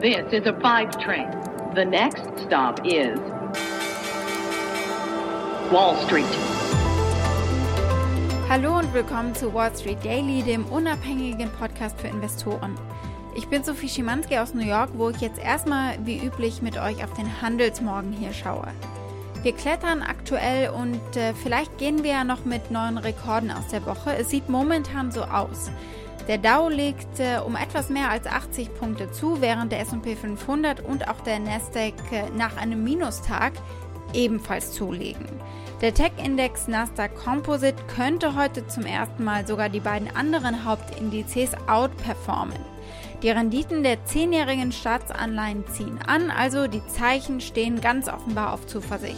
This is a five train. The next stop is Wall Street. Hallo und willkommen zu Wall Street Daily, dem unabhängigen Podcast für Investoren. Ich bin Sophie Schimanski aus New York, wo ich jetzt erstmal wie üblich mit euch auf den Handelsmorgen hier schaue. Wir klettern aktuell und äh, vielleicht gehen wir ja noch mit neuen Rekorden aus der Woche. Es sieht momentan so aus. Der Dow legt äh, um etwas mehr als 80 Punkte zu, während der S&P 500 und auch der Nasdaq äh, nach einem Minustag ebenfalls zulegen. Der Tech-Index Nasdaq Composite könnte heute zum ersten Mal sogar die beiden anderen Hauptindizes outperformen. Die Renditen der zehnjährigen Staatsanleihen ziehen an, also die Zeichen stehen ganz offenbar auf Zuversicht.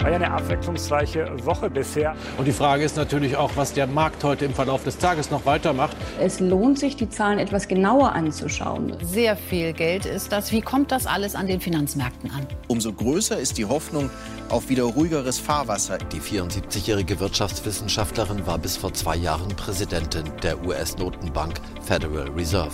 War ja eine abwechslungsreiche Woche bisher. Und die Frage ist natürlich auch, was der Markt heute im Verlauf des Tages noch weitermacht. Es lohnt sich, die Zahlen etwas genauer anzuschauen. Sehr viel Geld ist das. Wie kommt das alles an den Finanzmärkten an? Umso größer ist die Hoffnung auf wieder ruhigeres Fahrwasser. Die 74-jährige Wirtschaftswissenschaftlerin war bis vor zwei Jahren Präsidentin der US-Notenbank Federal Reserve.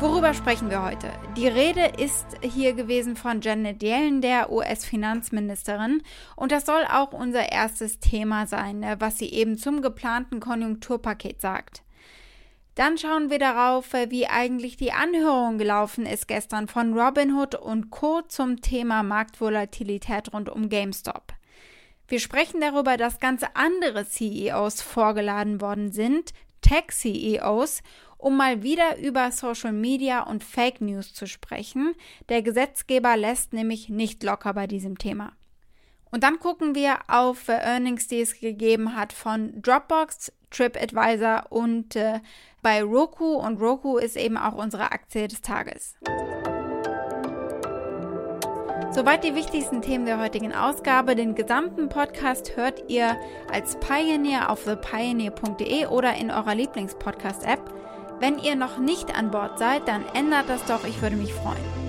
Worüber sprechen wir heute? Die Rede ist hier gewesen von Janet Yellen, der US-Finanzministerin. Und das soll auch unser erstes Thema sein, ne, was sie eben zum geplanten Konjunkturpaket sagt. Dann schauen wir darauf, wie eigentlich die Anhörung gelaufen ist gestern von Robinhood und Co. zum Thema Marktvolatilität rund um GameStop. Wir sprechen darüber, dass ganz andere CEOs vorgeladen worden sind, Tech-CEOs, um mal wieder über Social Media und Fake News zu sprechen. Der Gesetzgeber lässt nämlich nicht locker bei diesem Thema. Und dann gucken wir auf äh, Earnings, die es gegeben hat von Dropbox, TripAdvisor und äh, bei Roku. Und Roku ist eben auch unsere Aktie des Tages. Soweit die wichtigsten Themen der heutigen Ausgabe. Den gesamten Podcast hört ihr als Pioneer auf thepioneer.de oder in eurer Lieblingspodcast-App. Wenn ihr noch nicht an Bord seid, dann ändert das doch, ich würde mich freuen.